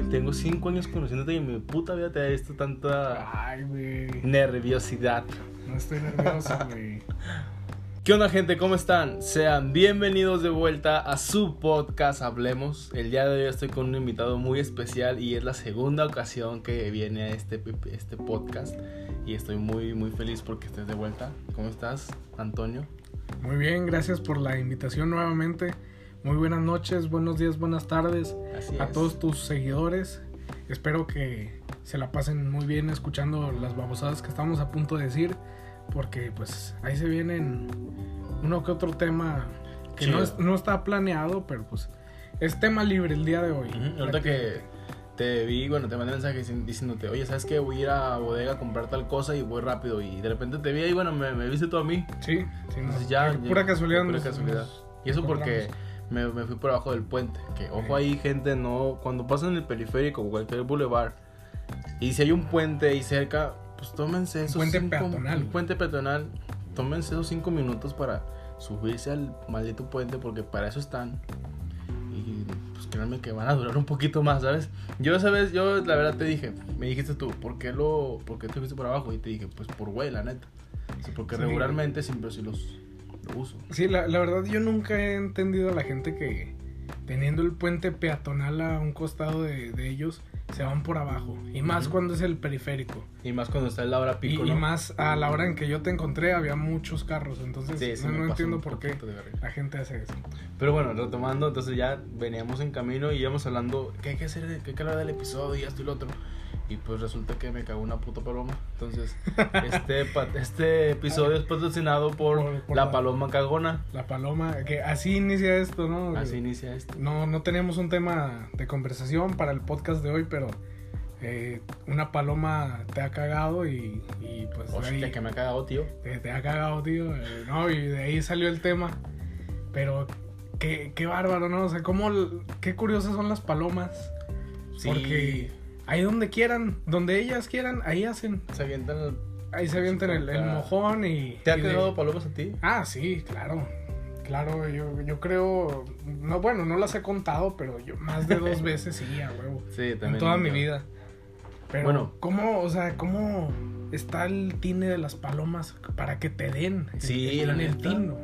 güey, tengo cinco años conociéndote y en mi puta vida te ha visto tanta Ay, güey. nerviosidad. No estoy nervioso, güey. ¿Qué onda gente? ¿Cómo están? Sean bienvenidos de vuelta a su podcast Hablemos. El día de hoy estoy con un invitado muy especial y es la segunda ocasión que viene a este, este podcast. Y estoy muy muy feliz porque estés de vuelta. ¿Cómo estás, Antonio? Muy bien, gracias por la invitación nuevamente. Muy buenas noches, buenos días, buenas tardes Así a es. todos tus seguidores. Espero que se la pasen muy bien escuchando las babosadas que estamos a punto de decir. Porque pues ahí se vienen uno que otro tema que no, es- no está planeado, pero pues es tema libre el día de hoy. Ujú, Ahorita que te vi, bueno, te mandé mensaje diciéndote, oye, ¿sabes qué? Voy a ir a bodega a comprar tal cosa y voy rápido. Y de repente te vi y bueno, me, me viste tú a mí. Sí, sí, no, Entonces ya, por ya- pura casualidad. Pura nos- casualidad. nos Y eso porque encontramos. Me, me fui por abajo del puente. Que ojo ahí, gente, no. Cuando pasan el periférico o cualquier boulevard y si hay un puente ahí cerca, pues tómense esos. puente cinco- peatonal. Un puente peatonal. Tómense esos cinco minutos para subirse al maldito puente porque para eso están. Y pues créanme que van a durar un poquito más, ¿sabes? Yo esa vez, yo la verdad te dije, me dijiste tú, ¿por qué lo, por qué te fuiste por abajo? Y te dije, pues por güey, la neta. O sea, porque Sí. regularmente siempre sí los lo uso. Sí, la, la verdad yo nunca he entendido a la gente que teniendo el puente peatonal a un costado de, de ellos, se van por abajo. Y más cuando es el periférico. Y más cuando está en la hora pico, y ¿no? más a la hora en que yo te encontré había muchos carros. Entonces Sí, sí no, entiendo por qué la gente hace eso. Pero bueno, retomando, entonces ya veníamos en camino y íbamos hablando, ¿qué hay que hacer? ¿Qué hay que hablar del episodio y esto y lo otro? Y pues resulta que me cagó una puta paloma. Entonces, este, este episodio es patrocinado por, Por- por la, la- paloma cagona. La paloma, que así inicia esto, ¿no? Así inicia esto. No, no tenemos un tema de conversación para el podcast de hoy, pero eh, una paloma te ha cagado y, y pues Hostia, ahí- que me ha cagado, tío. Te, te ha cagado, tío. eh, no, y de ahí salió el tema. Pero qué, qué bárbaro, ¿no? O sea, cómo, qué curiosas son las palomas. Sí. Porque ahí donde quieran, donde ellas quieran, ahí hacen. Se avientan el... Ahí se avientan el, el mojón y... ¿Te ha cagado palomas a ti? Ah, sí, claro. Claro, yo, yo creo... No, bueno, no las he contado, pero yo más de dos veces sí, a huevo. Sí, también. En toda mi vida. Pero, Bueno. ¿cómo, o sea, cómo está el tine de las palomas para que te den? Sí, el, el tino.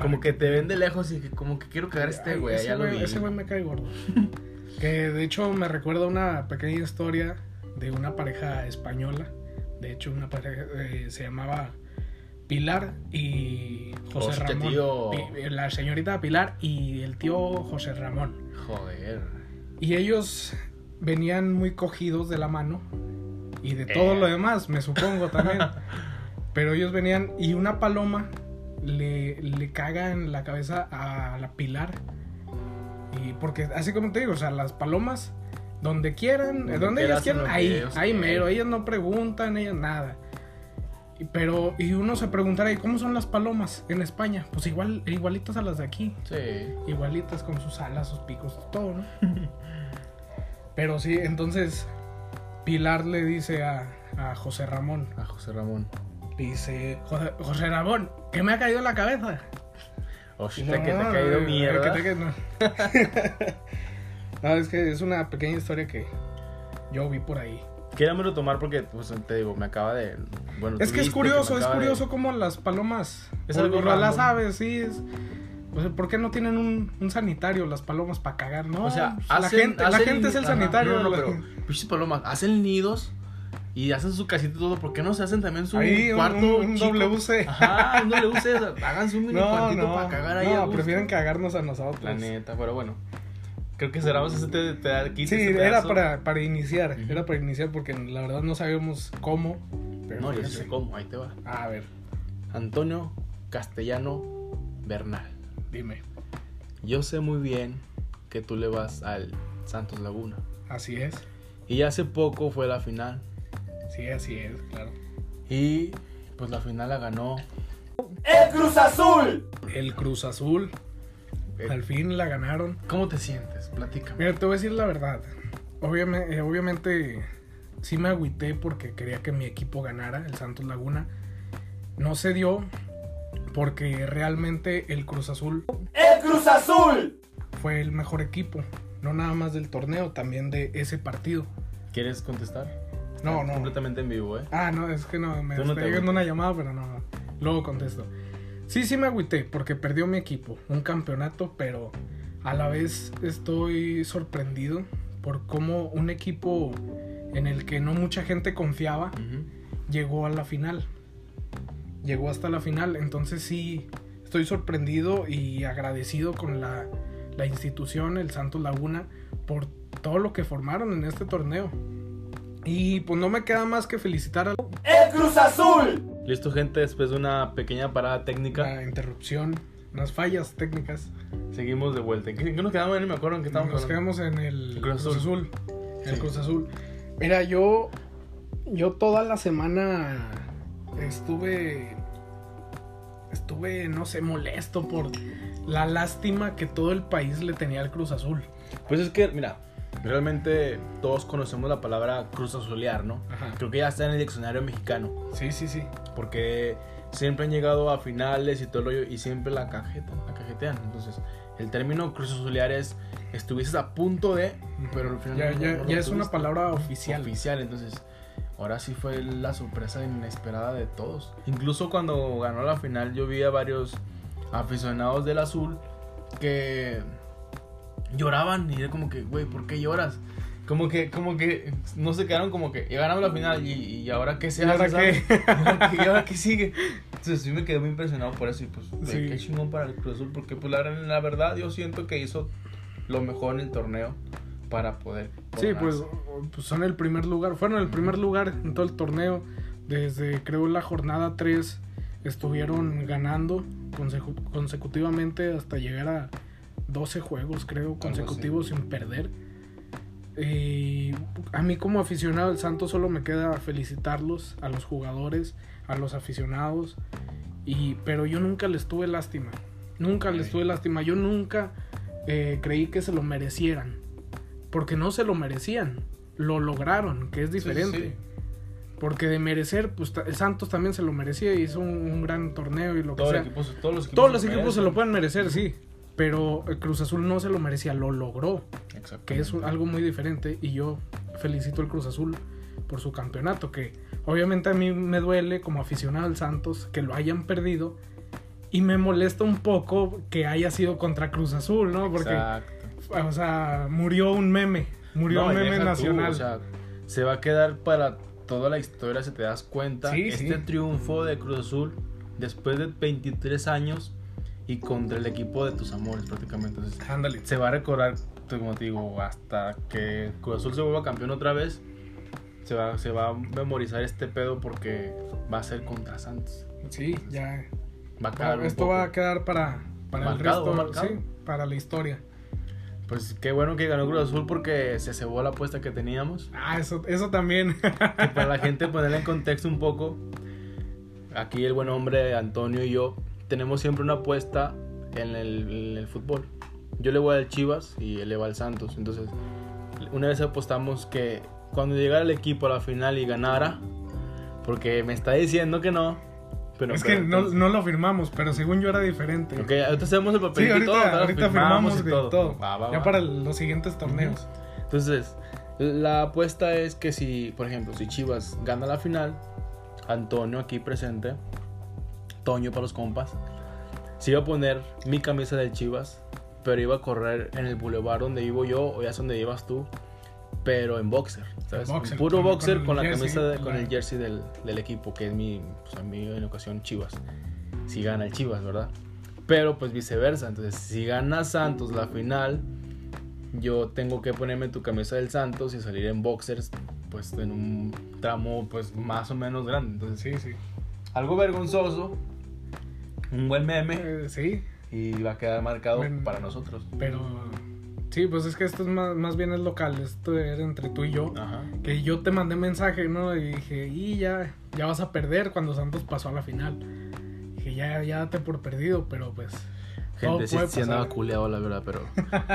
Como que te ven de lejos y que como que quiero cagar este güey. Ese güey me cae gordo. que de hecho me recuerda una pequeña historia de una pareja española. De hecho, una pareja eh, se llamaba Pilar y José Hostia, Ramón. tío. La señorita Pilar y el tío José Ramón. Joder. Y ellos venían muy cogidos de la mano y de todo Eh. lo demás, me supongo también. Pero ellos venían y una paloma le, le caga en la cabeza a la Pilar. Y porque así como te digo, o sea, las palomas donde quieran, Donde donde, ellas quieran, ahí, ahí mero, ellas no preguntan, ellas nada. Pero, y uno se preguntará, ¿y cómo son las palomas en España? Pues igual, igualitas a las de aquí Sí. igualitas con sus alas, sus picos, todo, ¿no? Pero sí, entonces Pilar le dice a, a José Ramón, A José Ramón. dice, José, José Ramón, que me ha caído en la cabeza. Hostia, No, que te ha caído mierda. que te- no. No, es que es una pequeña historia que yo vi por ahí. Quéramelo tomar porque, pues, te digo, me acaba de... Bueno, Es que es curioso, es acaba de- curioso cómo las palomas, Es algo o las random. aves, sí, es... pues, ¿Por qué no tienen un, un sanitario las palomas para cagar? No, O sea, pues, hacen, la gente, la hacen- gente es el ajá, sanitario. No, no, la- pero, pinches palomas, hacen nidos y hacen su casita y todo. ¿Por qué no se hacen también su Ahí, un- cuarto un, un chico? WC. Ajá, un WC. o sea, hagan su mini No, cuartito no, para cagar ahí. a no, prefieren cagarnos a nosotros. La neta, pero bueno. Creo que cerramos ese te, te, Sí, este era para, para iniciar, era para iniciar porque la verdad no sabíamos cómo. Pero No, yo sé cómo, ahí te va. A ver, Antonio Castellano Bernal. dime. Yo sé muy bien que tú le vas al Santos Laguna. Así es, Y hace poco fue la final. Sí, así es, claro. Y pues la final la ganó. ¡El Cruz Azul! El Cruz Azul, Eh, al fin la ganaron. ¿Cómo te sientes? Platícame. Mira, te voy a decir la verdad. Obviamente, obviamente sí me agüité porque quería que mi equipo ganara, el Santos Laguna. No se dio porque realmente el Cruz Azul ¡El Cruz Azul! fue el mejor equipo no nada más del torneo, también de ese partido. ¿Quieres contestar? No, Está no. Completamente en vivo, ¿eh? Ah, no, es que no, me no está llegando una llamada, pero no, luego contesto. Sí, sí me agüité porque perdió mi equipo, un campeonato, pero a la vez estoy sorprendido por cómo un equipo en el que no mucha gente confiaba llegó a la final. Llegó hasta la final, entonces sí estoy sorprendido y agradecido con la, la institución, el Santos Laguna, por todo lo que formaron en este torneo. Y pues no me queda más que felicitar a El Cruz Azul. Listo, gente, después de una pequeña parada técnica, la interrupción, unas fallas técnicas. seguimos de vuelta. ¿En qué, en qué nos quedamos? No me acuerdo en qué estábamos Nos hablando. quedamos en el Cruz Cruz, Azul. Azul. El Sí. Cruz Azul. Mira, yo, yo toda la semana estuve, estuve, no sé, molesto por la lástima que todo el país le tenía al Cruz Azul. Pues es que, mira, realmente todos conocemos la palabra cruz azulear, ¿no? Ajá. Creo que ya está en el diccionario mexicano. Sí, sí, sí. Porque siempre han llegado a finales y todo lo y siempre la cajetan, la cajetean. Entonces, el término cruz azulear es estuviste a punto de, pero al final Ya, no- ya, no ya es una palabra oficial. oficial. Entonces, ahora sí fue la sorpresa inesperada de todos. Incluso cuando ganó la final, yo vi a varios aficionados del azul que lloraban y era como que, güey, ¿por qué lloras? Como que, como que, no se quedaron como que, ya ganamos la final y, y ahora qué se ¿Y ahora hace, ¿sabes? ¿Y ahora qué- y ahora qué sigue? Entonces sí me quedé muy impresionado por eso y pues, Sí. qué chingón para el Cruz Azul porque pues la, la verdad yo siento que hizo lo mejor en el torneo para poder Sí, pues, pues son el primer lugar. Fueron el primer lugar en todo el torneo. Desde creo la jornada 3 estuvieron ganando consecu- consecutivamente hasta llegar a 12 juegos, creo, consecutivos sin perder. Y a mí como aficionado del Santos solo me queda felicitarlos a los jugadores, a los aficionados. Y, pero yo nunca les tuve lástima. Nunca les tuve lástima. Yo nunca eh, creí que se lo merecieran. Porque no se lo merecían. Lo lograron, que es sí, diferente. sí. Porque de merecer, pues Santos también se lo merecía y hizo un, un gran torneo y lo que Todo el sea. equipo- todos los equipos, Todos los se equipos se lo pueden merecer, sí. Pero el Cruz Azul no se lo merecía, lo logró. Exacto. Que es algo muy diferente. Y yo felicito al Cruz Azul por su campeonato. Que obviamente a mí me duele como aficionado al Santos que lo hayan perdido. Y me molesta un poco que haya sido contra Cruz Azul, ¿no? Porque, Exacto. o sea, murió un meme. Murió No, un meme tú, nacional. o sea, se va a quedar para toda la historia, si te das cuenta. Sí, este sí. triunfo de Cruz Azul después de 23 años y contra el equipo de tus amores prácticamente. Entonces, Ándale. se va a recordar, como te digo, hasta que Cruz Azul se vuelva campeón otra vez. Se va, se va a memorizar este pedo porque va a ser contra Santos. Sí, ya. Va a quedar un Esto va a quedar para, para el Marcado, resto, marcado. sí, para la historia. Pues qué bueno que ganó Cruz Azul porque se cebó la apuesta que teníamos. Ah, eso, eso también. que para la gente ponerla en contexto un poco, aquí el buen hombre Antonio y yo tenemos siempre una apuesta en el, en el fútbol. Yo le voy al Chivas y él le va al Santos. Entonces, una vez apostamos que cuando llegara el equipo a la final y ganara, porque me está diciendo que no, pero es pero que no, entonces- no lo firmamos, pero según yo era diferente. Ok, ahorita hacemos el Sí, papel y ahorita, todo, ahorita firmamos, y de todo. Va, va, ya va. para los siguientes torneos. Entonces, la apuesta es que si, por ejemplo, si Chivas gana la final, Antonio aquí presente, Toño para los compas, se iba a poner mi camisa del Chivas, pero iba a correr en el boulevard donde vivo yo, o ya es donde ibas tú, pero en boxer, ¿sabes? Boxer, puro con- boxer con con, la jersey, camisa, de- con el jersey del, del equipo, que es mi, pues a mí en ocasión Chivas, si gana el Chivas, ¿verdad? Pero pues viceversa, entonces si gana Santos la final, yo tengo que ponerme tu camisa del Santos y salir en boxers, pues en un tramo pues más o menos grande. Entonces, Sí, sí. algo vergonzoso, un buen meme Eh, sí, y va a quedar marcado para nosotros. pero... Sí, pues es que esto es más, más bien es local. Esto era entre tú y yo. Ajá. Que yo te mandé mensaje, ¿no? Y dije, y ya, ya vas a perder cuando Santos pasó a la final. Dije, ya, ya date por perdido, pero pues... Gente, sí, sí andaba culeado la verdad, pero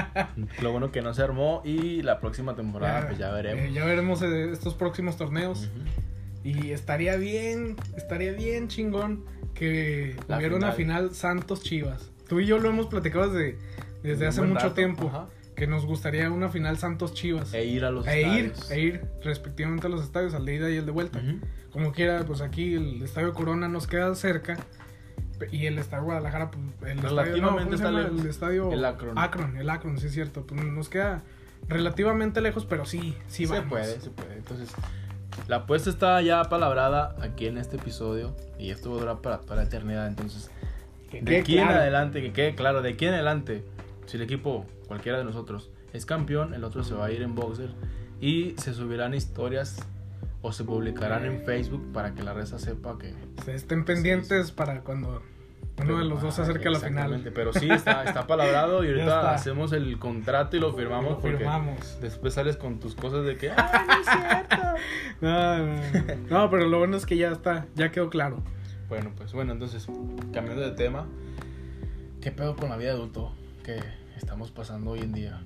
lo bueno que no se armó y la próxima temporada pues ya veremos. eh, ya veremos eh, estos próximos torneos. Y estaría bien, estaría bien chingón que La hubiera una final. final Santos Chivas. Tú y yo lo hemos platicado desde, hace mucho rato, tiempo. ajá. que nos gustaría una final Santos Chivas. E ir a los E ir, estadios. e ir respectivamente a los estadios, al de ida y el de vuelta. Como quiera, pues aquí el Estadio Corona nos queda cerca. Y el Estadio Guadalajara, pues el estadio, no, Relativamente ¿cómo se está. El estadio El Akron. Akron, el Akron, sí es cierto. Pues nos queda relativamente lejos, pero sí, sí se vamos. puede, se puede. Entonces, la apuesta está ya palabrada aquí en este episodio y esto va a durar para, para la eternidad. Entonces, Que de aquí en claro. adelante, que quede claro, de aquí en adelante, si el equipo, cualquiera de nosotros, es campeón, el otro se va a ir en boxer y se subirán historias o se publicarán en Facebook para que la reza sepa que Se estén pendientes para cuando uno de los dos se Ah, acerque a la final. Pero sí, está, está palabrado y ahorita hacemos el contrato y lo firmamos Lo porque firmamos. después sales con tus cosas de que, ¡ay, no es cierto! No, no, no. No, pero lo bueno es que ya está, ya quedó claro. Bueno, pues bueno, entonces, cambiando de tema, ¿qué pedo con la vida de adulto que estamos pasando hoy en día?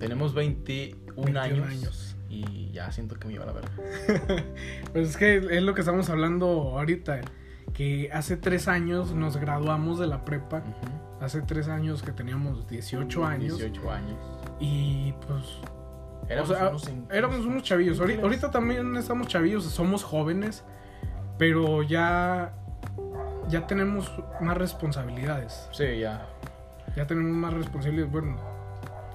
Tenemos 21, 21 años, años. y ya siento que me iba a la verga. Pues es que es lo que estamos hablando ahorita. Que hace tres años nos graduamos de la prepa. Hace tres años que teníamos 18 años. 18 años. Y pues. Éramos o sea, unos éramos unos chavillos. Ahorita, ahorita también estamos chavillos, somos jóvenes. Pero ya. Ya tenemos más responsabilidades. Sí, ya. Ya tenemos más responsabilidades. Bueno.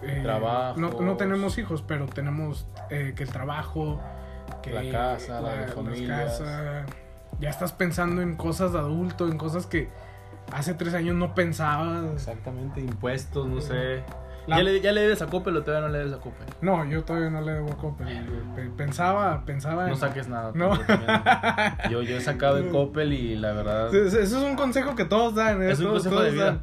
eh, Trabajos. No, no tenemos hijos, pero tenemos eh, que el trabajo. Que La casa, la familias. casas. Ya estás pensando en cosas de adulto, en cosas que hace tres años no pensabas. Exactamente, impuestos, no sé. La- ¿Ya, le, ¿Ya le debes a Coppel o todavía no le debes a Coppel? No, yo todavía no le debo a Coppel. Pe- Pensaba, pensaba No en- saques nada. No. tú también. Yo, yo he sacado en Coppel y la verdad... Eso es un consejo que todos dan. ¿eh? Es un Todos- consejo todos de vida. dan.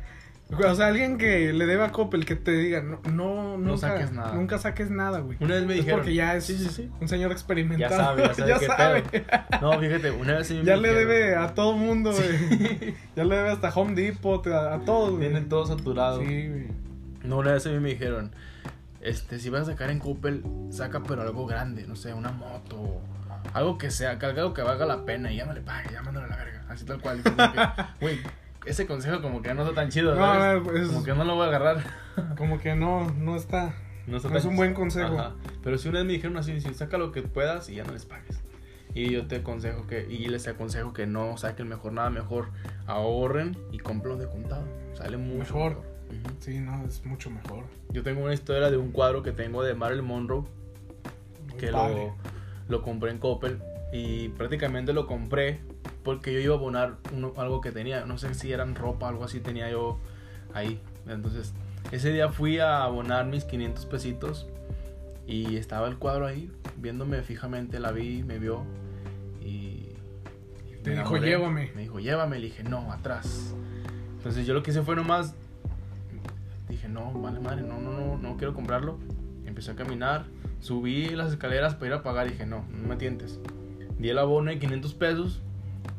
O sea, alguien que le debe a Coppel que te diga, no, no, nunca, saques nada. Nunca saques nada, güey. Una vez me dijeron... porque ya es Sí, sí, sí. un señor Ya experimentado. sabe, ya sabe qué sabe. pedo. No, fíjate, una vez sí me Ya le dijeron, debe a todo mundo, güey. Ya le debe hasta Home Depot, a, a todos, güey. Tienen todo saturado. Sí, güey. No, una vez a mí me dijeron, este, si vas a sacar en Coppel, saca pero algo grande, no sé, una moto, algo que sea, algo que valga la pena y llámale, pague, llámandole a la verga, así tal cual. Güey, ese consejo como que no está tan chido, No, ¿sabes? no, es- Como que no lo voy a agarrar. Como que no, no está. No, está No es tan- un buen consejo. Ajá. Pero si una vez me dijeron así, si saca lo que puedas y ya no les pagues. Y yo te aconsejo que, y les aconsejo que no saquen mejor nada, mejor ahorren y compren de contado. Sale mucho Mejor. Sí, no, es mucho mejor. Yo tengo una historia de un cuadro que tengo de Marilyn Monroe Muy que padre. lo, lo compré en Coppel y prácticamente lo compré porque yo iba a abonar uno- algo que tenía, no sé si eran ropa, algo así tenía yo ahí. Entonces, ese día fui a abonar mis 500 pesitos y estaba el cuadro ahí, viéndome fijamente, la vi, me vio y... Te me dijo. "Llévame". Me dijo, llévame, le dije, no, atrás. Entonces yo lo que hice fue nomás, dije, no, vale madre, no, no, no, no quiero comprarlo. Empecé a caminar, subí las escaleras para ir a pagar y dije, no, no me tientes. Di el abono de 500 pesos,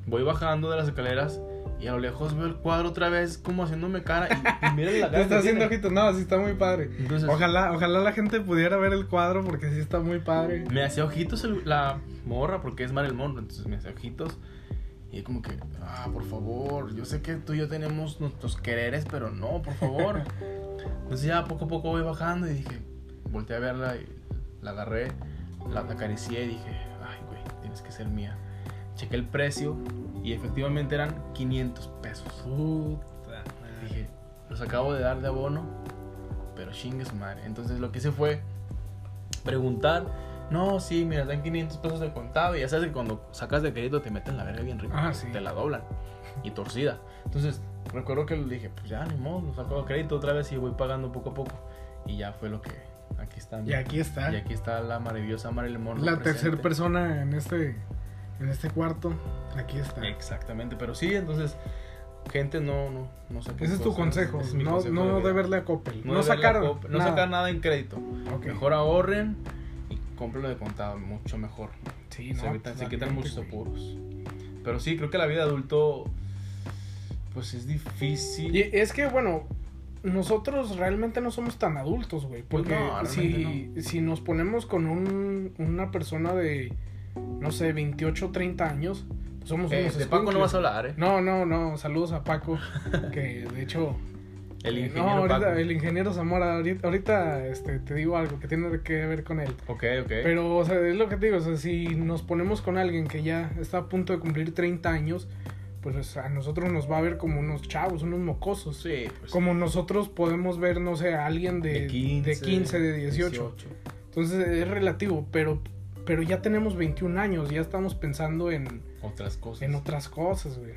voy bajando de las escaleras y a lo lejos veo el cuadro otra vez como haciéndome cara y, y miren la Te cara está que haciendo ojitos. No, sí está muy padre. Entonces, Ojalá, ojalá la gente pudiera ver el cuadro porque sí está muy padre. me hacía ojitos el- la morra porque es Marilyn Monroe, entonces me hacía ojitos. Y como que, ah, por favor, yo sé que tú y yo tenemos nuestros quereres, pero no, por favor. Entonces ya poco a poco voy bajando y dije, volteé a verla y la agarré, la, la acaricié y dije, ay, güey, tienes que ser mía. Chequé el precio y efectivamente eran 500 pesos. Puta. Dije, los acabo de dar de abono, pero chingue su madre. Entonces lo que hice fue preguntar. No, sí, mira, dan 500 pesos de contado. Y ya sabes que cuando sacas de crédito te meten la verga bien rico. Ah, sí. Te la doblan. Y torcida. Entonces, recuerdo que le dije, pues ya, ni modo, lo saco de crédito otra vez y voy pagando poco a poco. Y ya fue lo que. Aquí está. Y aquí está. Y aquí está la maravillosa Marilyn Monroe. La tercera persona en este, en este cuarto. Aquí está. Exactamente, pero sí, entonces, gente, no, no, no saquen Ese es tu consejo. es No, consejo no deberle a Coppel. No, sacar, a Coppel, no nada. sacar nada en crédito. Mejor ahorren y cómprenlo de contado, mucho mejor. Sí, se, no, evitan- se quitan muchos apuros. Pero sí, creo que la vida de adulto, pues es difícil. Y es que, bueno, nosotros realmente no somos tan adultos, güey. Pues Porque no, si, si nos ponemos con un, una persona de, no sé, 28 o 30 años, pues somos Eh, unos de Paco no vas a hablar, ¿eh? No, no, no. Saludos a Paco, que de hecho El Eh, ingeniero No, ahorita, Paco. el ingeniero Zamora, ahorita, ahorita, este, te digo algo que tiene que ver con él. Ok, ok. Pero, o sea, es lo que te digo, o sea, si nos ponemos con alguien que ya está a punto de cumplir 30 años, pues a nosotros nos va a ver como unos chavos, unos mocosos. sí, pues. Como nosotros podemos ver, no sé, a alguien de, de 15, de, 18. Entonces es relativo, pero, pero ya tenemos 21 años, ya estamos pensando en, Otras cosas. en otras cosas, güey.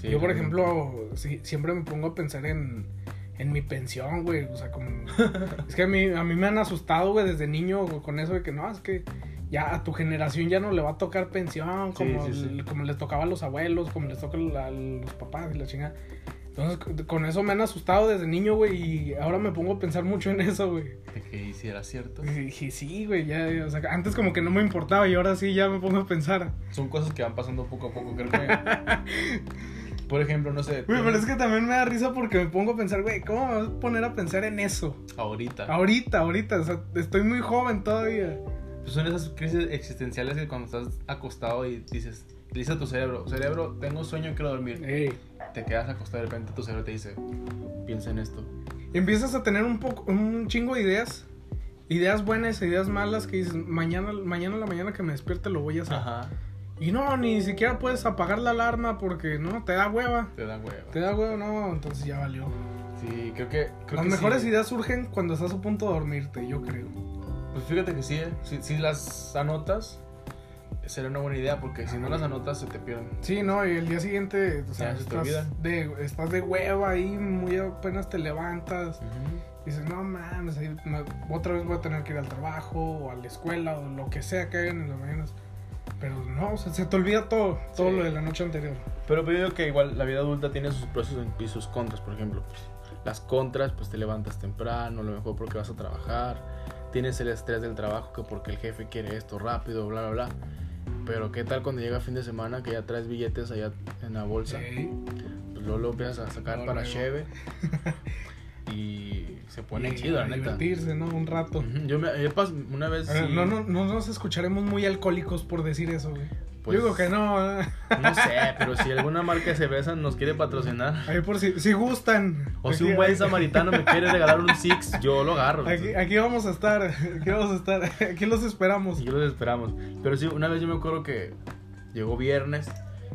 Sí, Yo, por ejemplo, sí, siempre me pongo a pensar en, en mi pensión, güey. O sea, como... es que a mí, a mí me han asustado, güey, desde niño con eso de que no, es que ya a tu generación ya no le va a tocar pensión como, Sí, sí, sí. el- como les tocaba a los abuelos, como les toca a los papás y la chingada. Entonces, con- eso me han asustado desde niño, güey, y ahora me pongo a pensar mucho en eso, güey. De que hiciera cierto. Y dije, sí, güey, ya, ya, o sea, antes como que no me importaba y ahora sí ya me pongo a pensar. Son cosas que van pasando poco a poco, creo que. por ejemplo, no sé. Güey, pero es que también me da risa porque me pongo a pensar, güey, ¿cómo me vas a poner a pensar en eso? Ahorita. Ahorita, ahorita, o sea, estoy muy joven todavía. Pues son esas crisis existenciales que cuando estás acostado y dices, le dices a tu cerebro, cerebro, tengo sueño, quiero dormir. Ey. Te quedas acostado y de repente tu cerebro te dice, piensa en esto. Y empiezas a tener un poco, un chingo de ideas. Ideas buenas, ideas malas que dices, mañana, mañana a la mañana que me despierte lo voy a hacer. Ajá. Y no, ni siquiera puedes apagar la alarma porque no, te da hueva. Te da hueva. Te da hueva, no, entonces ya valió. Sí, creo que. Creo Las que mejores sí. ideas surgen cuando estás a punto de dormirte, yo creo. Pues fíjate que sí, ¿eh? si, si las anotas, sería una buena idea porque si no las anotas se te pierden. Sí, no, y el día siguiente, o sea, Ya, se te estás, de, estás de hueva ahí, muy apenas te levantas. Dices, no mames, otra vez voy a tener que ir al trabajo o a la escuela o lo que sea que hagan en las mañanas. Pero no, o sea, se te olvida todo, todo Sí. lo de la noche anterior. Pero yo digo que igual la vida adulta tiene sus pros y sus contras, por ejemplo. Las contras, pues te levantas temprano, a lo mejor porque vas a trabajar. Tienes el estrés del trabajo que porque el jefe quiere esto rápido, bla, bla, bla. Pero qué tal cuando llega fin de semana que ya traes billetes allá en la bolsa. Sí. Pues luego lo empiezas a sacar para luego. cheve. y se pone Y chido, la neta. divertirse, ¿no? Un rato. Yo me, yo pas- una vez. A ver, sí- no, no, no nos escucharemos muy alcohólicos por decir eso, güey. Pues- digo que no. ¿eh? No sé, pero si alguna marca de cerveza nos quiere patrocinar. Ahí por si, si gustan. O si Aquí- un buen samaritano me quiere regalar un Six, yo lo agarro. Aquí, aquí vamos a estar, aquí vamos a estar, aquí los esperamos. Yo los esperamos. Pero sí, una vez yo me acuerdo que llegó viernes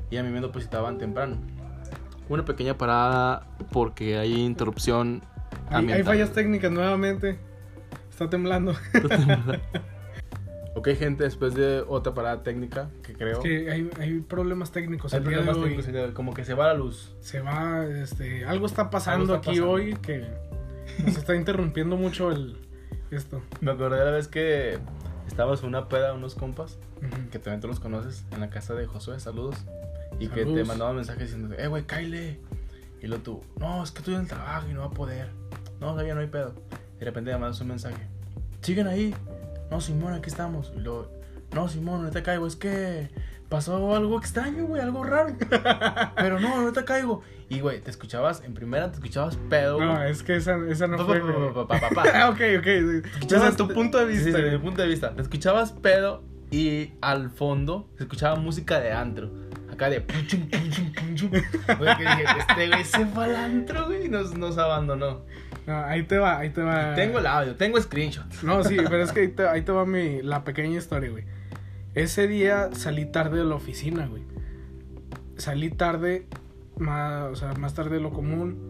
y a mí me depositaban temprano. Una pequeña parada porque hay interrupción. Hay, fallas técnicas nuevamente. Está temblando. Ok, gente, después de otra parada técnica que creo. Que hay, hay problemas técnicos. hay el día de problemas hoy. técnicos, como que se va la luz. Se va, este, algo está pasando Algo está aquí pasando. hoy que nos está interrumpiendo mucho el esto. Me acordé de la vez que estábamos en una peda, unos compas, que también tú los conoces, en la casa de Josué, saludos. Y que te mandaban mensajes diciendo, eh, güey, Kyle. Y luego tú, no, es que estoy en el trabajo y no va a poder. No, todavía no hay pedo. De repente le mandas un mensaje, siguen ahí. No, Simón, aquí estamos. Y luego, no, Simón, no te caigo, es que pasó algo extraño, güey, algo raro. Pero no, no te caigo. Y, güey, te escuchabas, en primera te escuchabas pedo. No, güey. es que esa, esa no fue. Ah, ok, ok. Desde tu punto de Sí, sí, vista. desde mi punto de vista. Te escuchabas pedo y al fondo se escuchaba música de antro. Acá de. Güey, que dije, este güey se fue al antro, güey, y nos, nos abandonó. No, ahí te va, ahí te va. Tengo el audio, tengo screenshot. No, sí, pero es que ahí te, ahí te va mi, la pequeña historia, güey. Ese día salí tarde de la oficina, güey. Salí tarde, más, o sea, más tarde de lo común.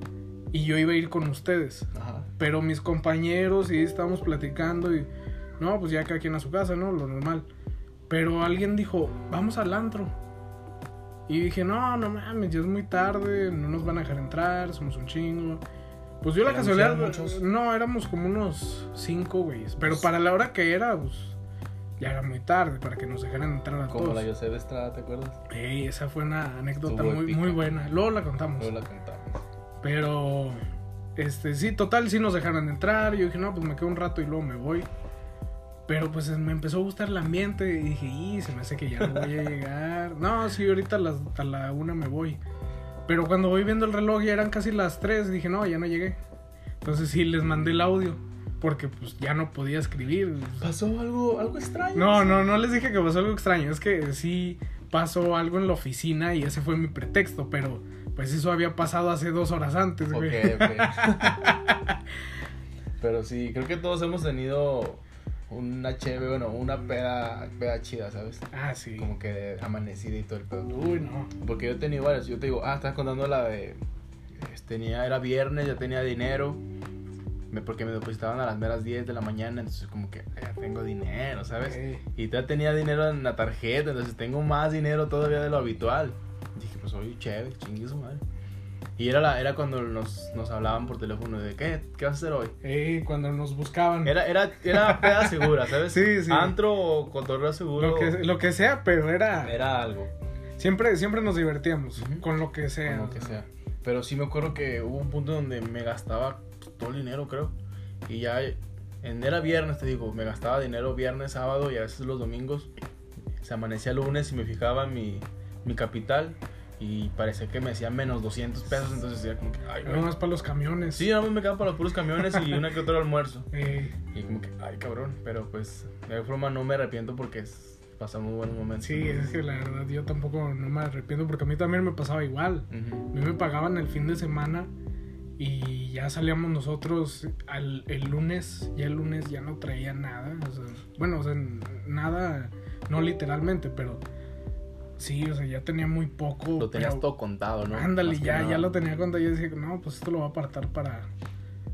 Y yo iba a ir con ustedes. Ajá. Pero mis compañeros y estábamos platicando y... No, pues ya cada quien a su casa, ¿no? Lo normal. Pero alguien dijo, vamos al antro. Y dije, no, no mames, ya es muy tarde, no nos van a dejar entrar, somos un chingo. Pues yo la ¿Eran- casualidad... muchos? No, éramos como unos cinco, güeyes. Pero para la hora que era, pues... Ya era muy tarde para que nos dejaran entrar a Como todos. la José Estrada, ¿te acuerdas? Ey, esa fue una anécdota Estuvo muy, épica. muy buena. Luego la contamos. Luego la contamos. Pero, este, sí, total, sí nos dejaron entrar. Yo dije, no, pues me quedo un rato y luego me voy. Pero pues me empezó a gustar el ambiente y dije, y se me hace que ya no voy a llegar. No, sí, ahorita a, las- a la una me voy. Pero cuando voy viendo el reloj ya eran casi las tres. Dije, no, ya no llegué. Entonces sí, les mandé el audio. Porque pues ya no podía escribir. ¿Pasó algo, algo extraño? No, no, no les dije que pasó algo extraño. Es que sí pasó algo en la oficina y ese fue mi pretexto, pero pues eso había pasado hace dos horas antes, güey. ok. Pero sí, creo que todos hemos tenido una chévere, bueno, una peda, peda chida, ¿sabes? Ah, sí. Como que amanecida y todo el pedo. Uy, no. Porque yo he tenido varias. Yo te digo, ah, estás contando la de. Tenía, era viernes, ya tenía dinero. Me, porque me depositaban a las meras 10 de la mañana. Entonces, como que ya tengo dinero, ¿sabes? Ok. Y ya tenía dinero en la tarjeta. Entonces, tengo más dinero todavía de lo habitual. Dije, pues oye, chévere, chingue su madre. Y era, la, era cuando nos, nos hablaban por teléfono de, ¿qué? ¿Qué vas a hacer hoy? Eh, cuando nos buscaban. Era, era, era peda segura, ¿sabes? Sí, sí. Antro o cotorreo seguro. lo, que, lo que sea, pero era... Era algo. Siempre, siempre nos divertíamos Ujú. con lo que sea. Como o que sea. sea. Pero sí me acuerdo que hubo un punto donde me gastaba todo el dinero, creo. Y ya en, era viernes, te digo, me gastaba dinero viernes, sábado y a veces los domingos. Se amanecía lunes y me fijaba en mi, mi capital y parecía que me hacía menos 200 pesos. Entonces era como que, ay, Nada güey. más para los camiones. Sí, nada más me quedaba para los puros camiones y una que otro almuerzo. Eh, Y como que, ay, cabrón. Pero pues, de alguna forma no me arrepiento porque es- pasamos buenos momentos. sí, es que la verdad yo tampoco no me arrepiento porque a mí también me pasaba igual. A mí me pagaban el fin de semana y ya salíamos nosotros al, el lunes. Ya el lunes ya no traía nada. o sea, bueno, o sea, nada, no literalmente, pero sí, o sea, ya tenía muy poco. Lo tenías pero- todo contado, ¿no? Ándale, ya, nada. ya lo tenía cuando yo decía, no, pues esto lo voy a apartar para,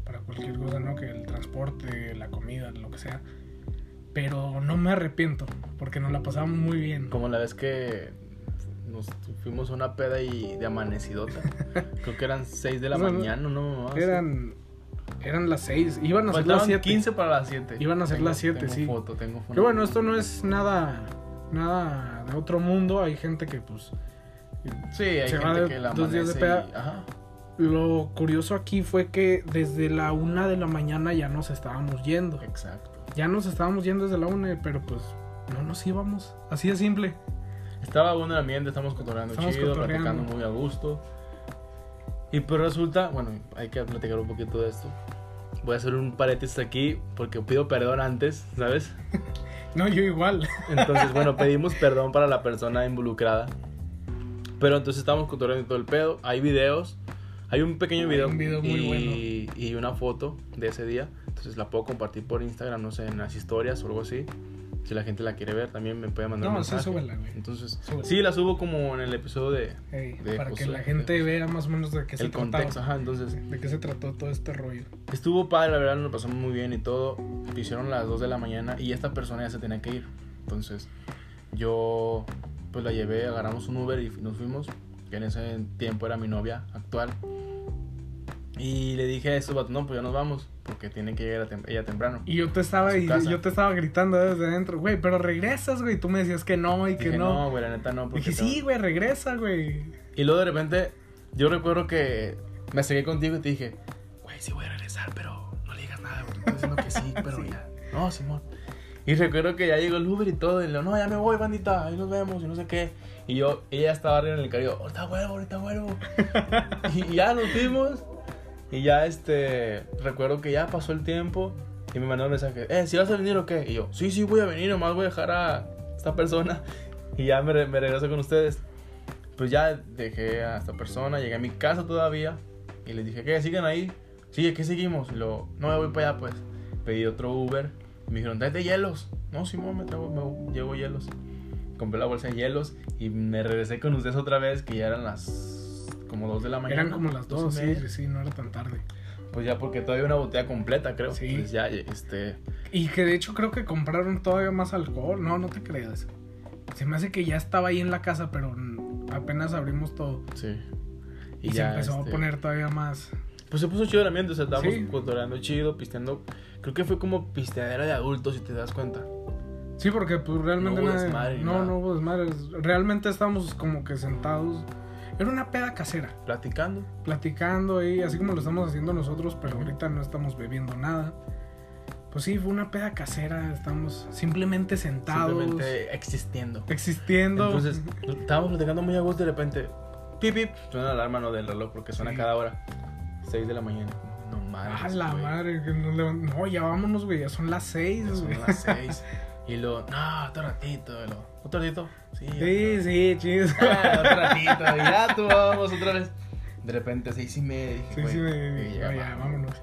para cualquier cosa, ¿no? Que el transporte, la comida, lo que sea. Pero no me arrepiento, porque nos la pasamos muy bien. Como la vez que nos fuimos a una peda y de amanecidota. Creo que eran 6 de la O sea, mañana, ¿no? Eran, eran las seis, iban a ser las Faltaban siete. 15 para las 7. Iban a ser las siete, tengo sí. Foto, tengo foto. Que bueno, esto no es nada, nada de otro mundo. Hay gente que, pues, Sí, hay se va gente de que la dos días de amanece y-. Ajá. lo curioso aquí fue que desde la una de la mañana ya nos estábamos yendo. Exacto. Ya nos estábamos yendo desde la una, pero pues no nos íbamos. Así de simple. Estaba bueno el ambiente, estamos cotorreando Estamos chido, cotorreando. platicando muy a gusto. Y pues resulta, bueno, hay que platicar un poquito de esto. Voy a hacer un paréntesis aquí porque pido perdón antes, ¿sabes? No, yo igual. Entonces, bueno, pedimos perdón para la persona involucrada. Pero entonces estamos cotorreando y todo el pedo. Hay videos. Hay un pequeño video, un video muy y, y una foto de ese día. Entonces la puedo compartir por Instagram, no sé, en las historias o algo así. Si la gente la quiere ver, también me puede mandar un No, sí, mensaje. súbela, güey. Entonces, Súbela. sí, la subo como en el episodio de Ey, De para que la gente de vea más o menos de qué se el contexto. Ajá, entonces De qué se trató todo este rollo. estuvo padre, la verdad, nos lo pasamos muy bien y todo. Lo hicieron las 2 de la mañana y esta persona ya se tenía que ir. Entonces, yo pues la llevé, agarramos un Uber y nos fuimos. Que en ese tiempo era mi novia actual. Y le dije a estos vatos, no, pues ya nos vamos. Porque tiene que llegar a tem- ella temprano. Y yo te estaba, su y yo te estaba gritando desde adentro, güey, pero regresas, güey. Tú me decías que no y que no. no, güey, la neta no. porque Dije, sí, güey, regresa, güey. Y luego de repente, yo recuerdo que me acerqué contigo y te dije, güey, sí voy a regresar, pero no le digas nada, porque estoy diciendo que sí, pero Sí. ya. No, Simón. Y recuerdo que ya llegó el Uber y todo, y le digo, no, ya me voy, bandita, ahí nos vemos, y no sé qué. Y yo, ella estaba arriba en el carro, ahorita vuelvo, ahorita vuelvo. y ya nos fuimos, y ya, este, recuerdo que ya pasó el tiempo, y me mandó un mensaje, eh, ¿si vas a venir o qué? Y yo, sí, sí, voy a venir, nomás voy a dejar a esta persona, y ya me, me regreso con ustedes. Pues ya dejé a esta persona, llegué a mi casa todavía y les dije, ¿qué? ¿Siguen ahí? Sí, ¿qué seguimos? Y luego, no, me voy para allá pues. Pedí otro Uber me dijeron, tráete hielos. No, Simón, me traigo, me llevo hielos. Compré la bolsa de hielos y me regresé con ustedes otra vez, que ya eran las como 2 de la mañana. Eran como las dos dos, sí, sí, no era tan tarde. Pues ya porque todavía una botella completa, creo. Sí. Entonces ya, este... Y que de hecho creo que compraron todavía más alcohol. No, no te creas. Se me hace que ya estaba ahí en la casa, pero apenas abrimos todo. Sí. Y, se empezó este, a poner todavía más. Pues se puso chido el ambiente, o sea, estábamos Sí. cotorreando chido, pisteando. Creo que fue como pisteadera de adultos, si te das cuenta. Sí, porque pues realmente No hubo nadie- desmadre no, nada. no hubo desmadre. Realmente estábamos como que sentados. Era una peda casera, Platicando. platicando ahí, así como lo estamos haciendo nosotros, pero ahorita no estamos bebiendo nada. Pues sí, fue una peda casera, estamos simplemente sentados, Simplemente existiendo. existiendo. Entonces, estábamos platicando muy a gusto y de repente, pip, pip, suena la alarma no del reloj porque suena Sí. cada hora. 6 de la mañana. No mames. Ah, la madre, que No, ya vámonos, güey, ya son las seis, Ya güey. Son las 6. Y luego, no, otro ratito. Y luego, ¿Otro ratito? Sí. Sí, sí, chis. Ah, otro ratito. Y ya tú vamos otra vez. De repente, seis y media. Dije, Sí, güey, sí, me, güey, ya, ya, ya, vámonos.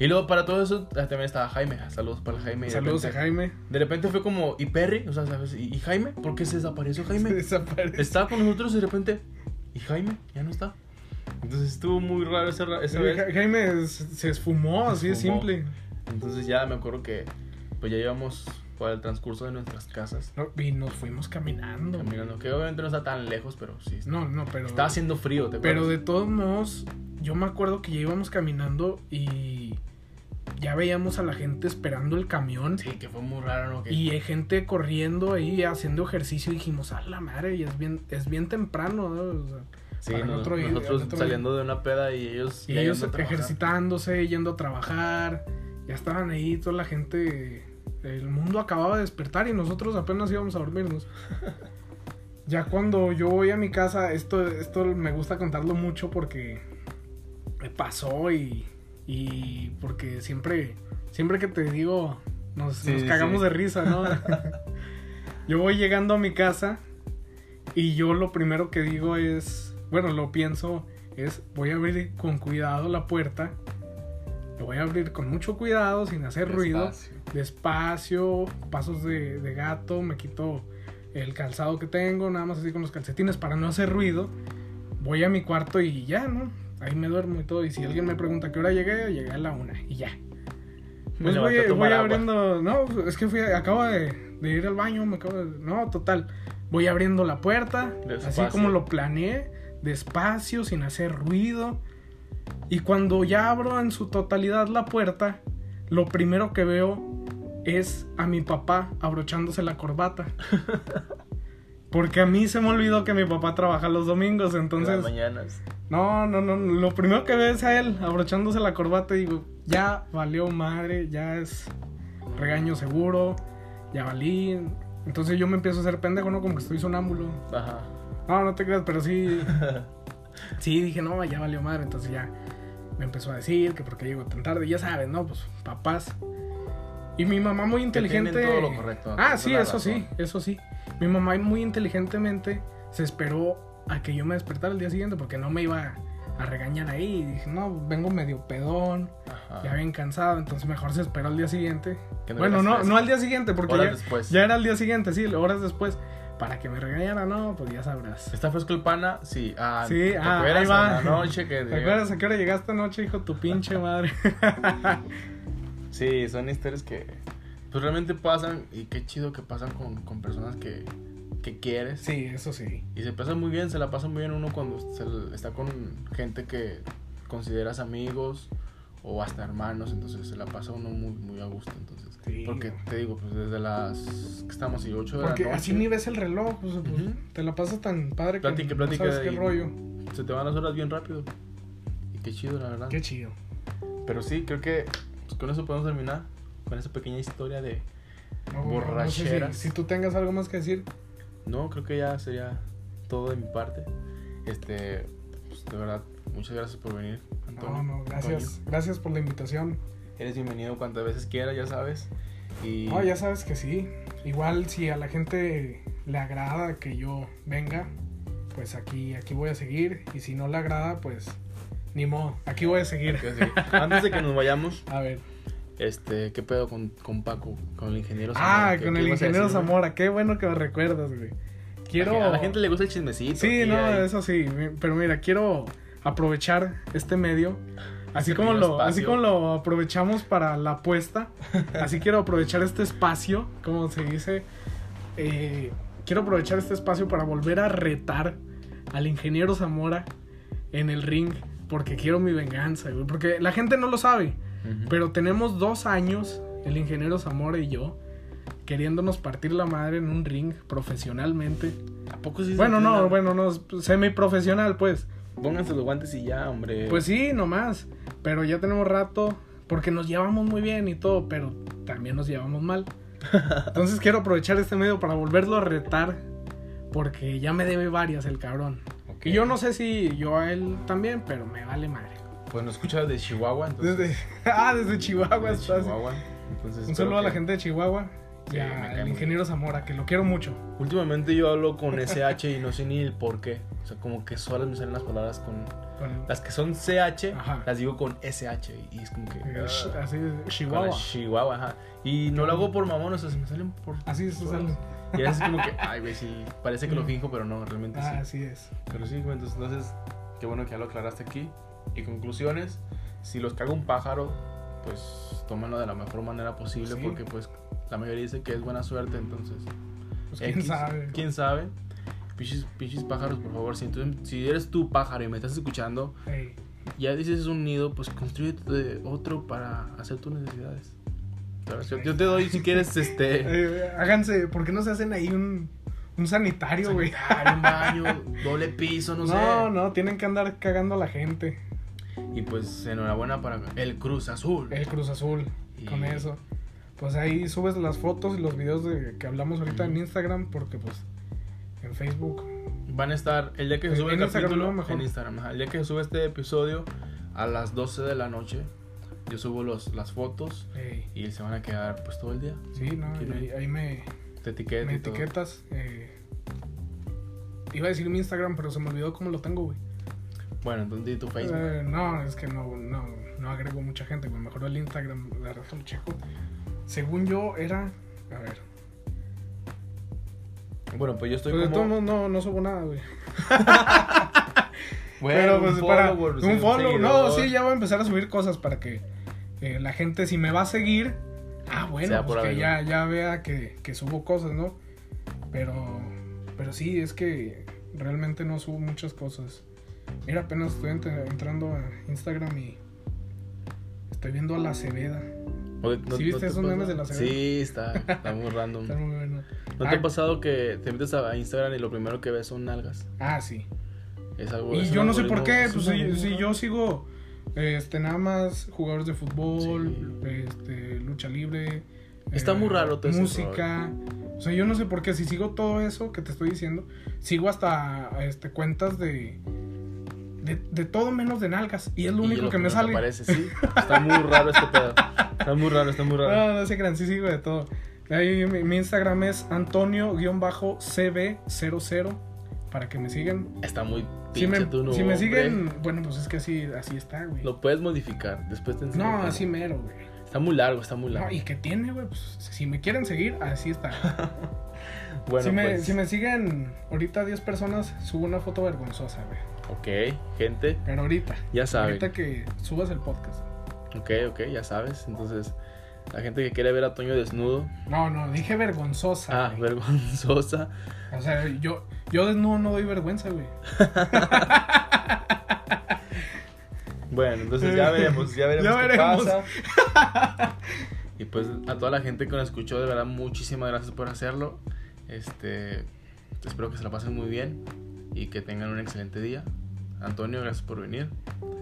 Y luego para todo eso ah, también estaba Jaime. Saludos para el Jaime. y Saludos a Jaime. De repente fue como, ¿y Perry? O sea, ¿sabes? ¿Y, y Jaime? ¿Por qué se desapareció Jaime? Desaparece. Estaba con nosotros y de repente, ¿y Jaime? Ya no está. Entonces estuvo muy raro esa, ra- esa vez. Jaime se se esfumó, así de simple. Entonces ya me acuerdo que pues ya íbamos por el transcurso de nuestras casas No, y nos fuimos caminando. caminando, que obviamente no está tan lejos, pero sí. No, no, pero. Estaba haciendo frío, ¿te Pero de todos modos, yo me acuerdo que ya íbamos caminando y ya veíamos a la gente esperando el camión. Sí, que fue muy raro, ¿no? Y hay gente corriendo ahí haciendo ejercicio y dijimos, a la madre, y es bien, es bien temprano, ¿no? O sea, sí, no- otro nosotros otro saliendo de una peda y ellos y ellos ejercitándose, yendo a trabajar, ya estaban ahí, toda la gente, el mundo acababa de despertar y nosotros apenas íbamos a dormirnos. ya cuando yo voy a mi casa, esto, esto me gusta contarlo mucho porque me pasó y, y porque siempre, siempre que te digo, nos, Sí, nos cagamos sí. de risa, ¿no? yo voy llegando a mi casa y yo lo primero que digo es, bueno, lo pienso, es voy a abrir con cuidado la puerta. Lo voy a abrir con mucho cuidado, sin hacer ruido. Despacio. Despacio, pasos de, de gato, me quito el calzado que tengo, nada más así con los calcetines para no hacer ruido. Voy a mi cuarto y ya, ¿no? Ahí me duermo y todo. Y si alguien me pregunta a qué hora llegué, llegué a la una y ya. Pues voy, a voy abriendo. No, es que fui, acabo de, de ir al baño, me acabo de. No, total. Voy abriendo la puerta, así Despacio. como lo planeé, despacio, sin hacer ruido. Y cuando ya abro en su totalidad la puerta, lo primero que veo es a mi papá abrochándose la corbata. Porque a mí se me olvidó que mi papá trabaja los domingos, En las entonces... mañanas. No, no, no. Lo primero que veo es a él abrochándose la corbata y digo, ya valió madre, ya es regaño seguro, ya valí. Entonces yo me empiezo a hacer pendejo, ¿no? Como que estoy sonámbulo. Ajá. No, no te creas, pero sí. Sí, dije, no, ya valió madre. Entonces ya me empezó a decir que porque llego tan tarde, ya sabes, ¿no? Pues papás. Y mi mamá muy inteligente. todo lo correcto, Ah, sí, eso sí, eso sí. Mi mamá muy inteligentemente se esperó a que yo me despertara el día siguiente porque no me iba a regañar ahí. Y dije, no, vengo medio pedón, Ajá. ya bien cansado, entonces mejor se esperó al día siguiente. No bueno, no, no al día siguiente, porque ya, después. ya era el día siguiente, sí, horas después. Para que me regañara, no, pues ya sabrás. ¿Está fresco el pana? Sí. Ah, Sí, ¿te ah, ahí va. noche que... ¿Te acuerdas a qué hora llegaste anoche, hijo? Tu pinche madre. Sí, son historias que pues realmente pasan y qué chido que pasan con, con personas que, que quieres. sí, eso sí. Y se pasa muy bien, se la pasa muy bien uno cuando se está con gente que consideras amigos o hasta hermanos, entonces se la pasa uno muy, muy a gusto. Entonces, Sí. porque te digo, pues desde las que estamos y 8 de Porque la noche, así ni ves el reloj, pues, pues, te la pasas tan padre que Platique, no platique sabes qué rollo. se te van las horas bien rápido. Y qué chido, la verdad. Qué chido. Pero sí, creo que pues, con eso podemos terminar. Con esa pequeña historia de... No, no sé Borracheras. si, si tú tengas algo más que decir. No, creo que ya sería todo de mi parte. Este, pues de verdad, muchas gracias por venir, Antonio. No, no, gracias. Gracias por la invitación. Eres bienvenido cuantas veces quieras, ya sabes. Y No, ya sabes que sí. Igual si a la gente le agrada que yo venga, pues aquí, aquí voy a seguir. Y si no le agrada, pues ni modo. Aquí voy a seguir. Antes de que nos vayamos, A ver. este, ¿qué pedo con, con Paco? Con el ingeniero Ah, ¿Qué- con el ingeniero decir? Zamora. Qué bueno que me recuerdas, güey. Quiero... A la gente le gusta el chismecito. Sí, no, eso sí. Pero mira, quiero aprovechar este medio. Así como, lo, así como lo aprovechamos para la apuesta, así quiero aprovechar este espacio, como se dice, eh, quiero aprovechar este espacio para volver a retar al ingeniero Zamora en el ring, porque quiero mi venganza, güey, porque la gente no lo sabe, pero tenemos dos años, el ingeniero Zamora y yo, queriéndonos partir la madre en un ring profesionalmente. ¿A poco sí Bueno, no, bueno, no, semi-profesional, pues. Pónganse los guantes y ya, hombre. Pues sí, nomás. Pero ya tenemos rato, porque nos llevamos muy bien y todo, pero también nos llevamos mal. Entonces quiero aprovechar este medio para volverlo a retar, porque ya me debe varias el cabrón. Y yo no sé si yo a él también, pero me vale madre. Pues nos escucha desde Chihuahua, entonces. Desde, ah, desde Chihuahua desde. Chihuahua. Entonces, Un saludo a la gente de Chihuahua. Y ingeniero Zamora, que lo quiero mucho. Últimamente yo hablo con SH y no sé ni el por qué. O sea, como que solo me salen las palabras con. Con- Las que son CH, Ajá. las digo con SH. Y es como que. eh, ah, así es, Chihuahua. Chihuahua, ajá. Y no lo hago por mamón, o sea, se me salen por. Así se sale. Y veces como que, ay, güey, sí, parece que lo finjo, pero no, realmente Ah, sí. así es. Pero sí, güey, entonces, entonces, qué bueno que ya lo aclaraste aquí. Y conclusiones, si los caga un pájaro, pues tómenlo de la mejor manera posible, Sí. porque pues la mayoría dice que es buena suerte, entonces. Pues quién X, sabe. ¿Quién sabe? Pinches, pinches pájaros, por favor, si, si eres tú pájaro y me estás escuchando, Ey, ya dices un nido, pues construye otro para hacer tus necesidades. ¿Sabes? Yo, yo te doy, si quieres, este... eh, háganse, ¿por qué no se hacen ahí un, un sanitario, güey? un baño, doble piso, no, No, sé. no, tienen que andar cagando a la gente. Y pues enhorabuena para el Cruz Azul. El Cruz Azul, Y- con eso. Pues ahí subes las fotos y los videos de que hablamos ahorita en. Instagram, porque pues en Facebook. Van a estar, el día que se En sube el Instagram, capítulo, ¿no? Mejor. en Instagram, el día que se sube este episodio, a las 12 de la noche, yo subo los, las fotos ey, y se van a quedar pues todo el día. sí, ¿no? Ahí, ahí me, Te etiquetas me etiquetas. eh, iba a decir mi Instagram, pero se me olvidó cómo lo tengo, güey. Bueno, entonces di tu Facebook. Eh, no, es que no, no, no agrego mucha gente, güey. Mejor el Instagram, la lo checo. Según yo, era. A ver. Bueno, pues yo estoy Pues de como... modos, no, no subo nada, güey. Bueno, Pero un pues para. follower, Un sí, follow. No, sí, ya voy a empezar a subir cosas para que eh, la gente, si me va a seguir. Ah, bueno, Sea pues que algo. ya, ya vea que, que subo cosas, ¿no? Pero. Pero sí, es que realmente no subo muchas cosas. Mira, apenas estoy ent- entrando a Instagram y. Estoy viendo a la Ceveda. ¿No- no- ¿Sí no viste te esos memes de la Cebeda? Sí, está, está muy random. Está muy bueno. ¿No te Ah, ha pasado que te metes a Instagram y lo primero que ves son nalgas? Ah, sí. Es algo Y es yo no sé por qué, es pues si, yo sigo este nada más jugadores de fútbol, Sí. este lucha libre, eh, Está muy raro todo música. O sea, yo no sé por qué si sigo todo eso que te estoy diciendo, sigo hasta este cuentas de de, de todo menos de nalgas y es lo Y único lo que me sale. aparece, sí. Está muy raro este pedo. Está muy raro, está muy raro. No, no sé, gran, sí sigo de todo. Ahí mi, mi Instagram es Antonio-CB00 para que me sigan. Está muy Si pinche me, tu si me siguen, bueno, pues es que así, así está, güey. Lo puedes modificar. Después te enseño No, así mero, güey. Está muy largo, está muy No, largo. y que tiene, güey, pues si me quieren seguir, así está. Bueno, si, me, pues. si me siguen ahorita 10 personas, subo una foto vergonzosa, güey. Ok, gente, Pero ahorita. ya saben. Ahorita que subas el podcast. Ok, ok, ya sabes. Entonces, la gente que quiere ver a Toño desnudo. No, no, dije vergonzosa. Ah, güey. vergonzosa. O sea, yo, yo desnudo no doy vergüenza, güey. Bueno, entonces ya veremos, ya veremos Ya qué veremos. pasa. Y pues a toda la gente que nos escuchó, de verdad, muchísimas gracias por hacerlo. Este, espero que se la pasen muy bien y que tengan un excelente día. Antonio, gracias por venir.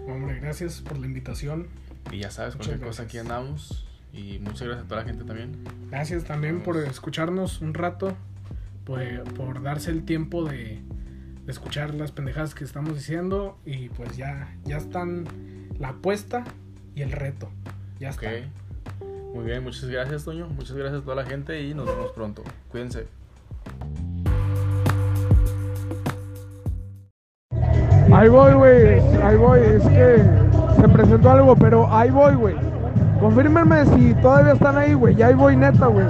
Hombre, gracias por la invitación. Y ya sabes, Muchas cualquier cosa aquí andamos. Y muchas gracias a toda la gente también. Gracias también por escucharnos un rato. Por, por darse el tiempo de, de escuchar las pendejadas que estamos diciendo. Y pues ya, ya están la apuesta y el reto. Ya Ok. está. Muy bien, muchas gracias, Toño. Muchas gracias a toda la gente y nos vemos pronto. Cuídense. Ahí voy, güey, ahí voy, es que se presentó algo, pero ahí voy, güey. Confírmenme si todavía están ahí, güey, ya ahí voy neta, güey.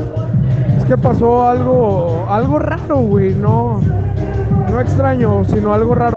Es que pasó algo, algo raro, güey, no, no extraño, sino algo raro.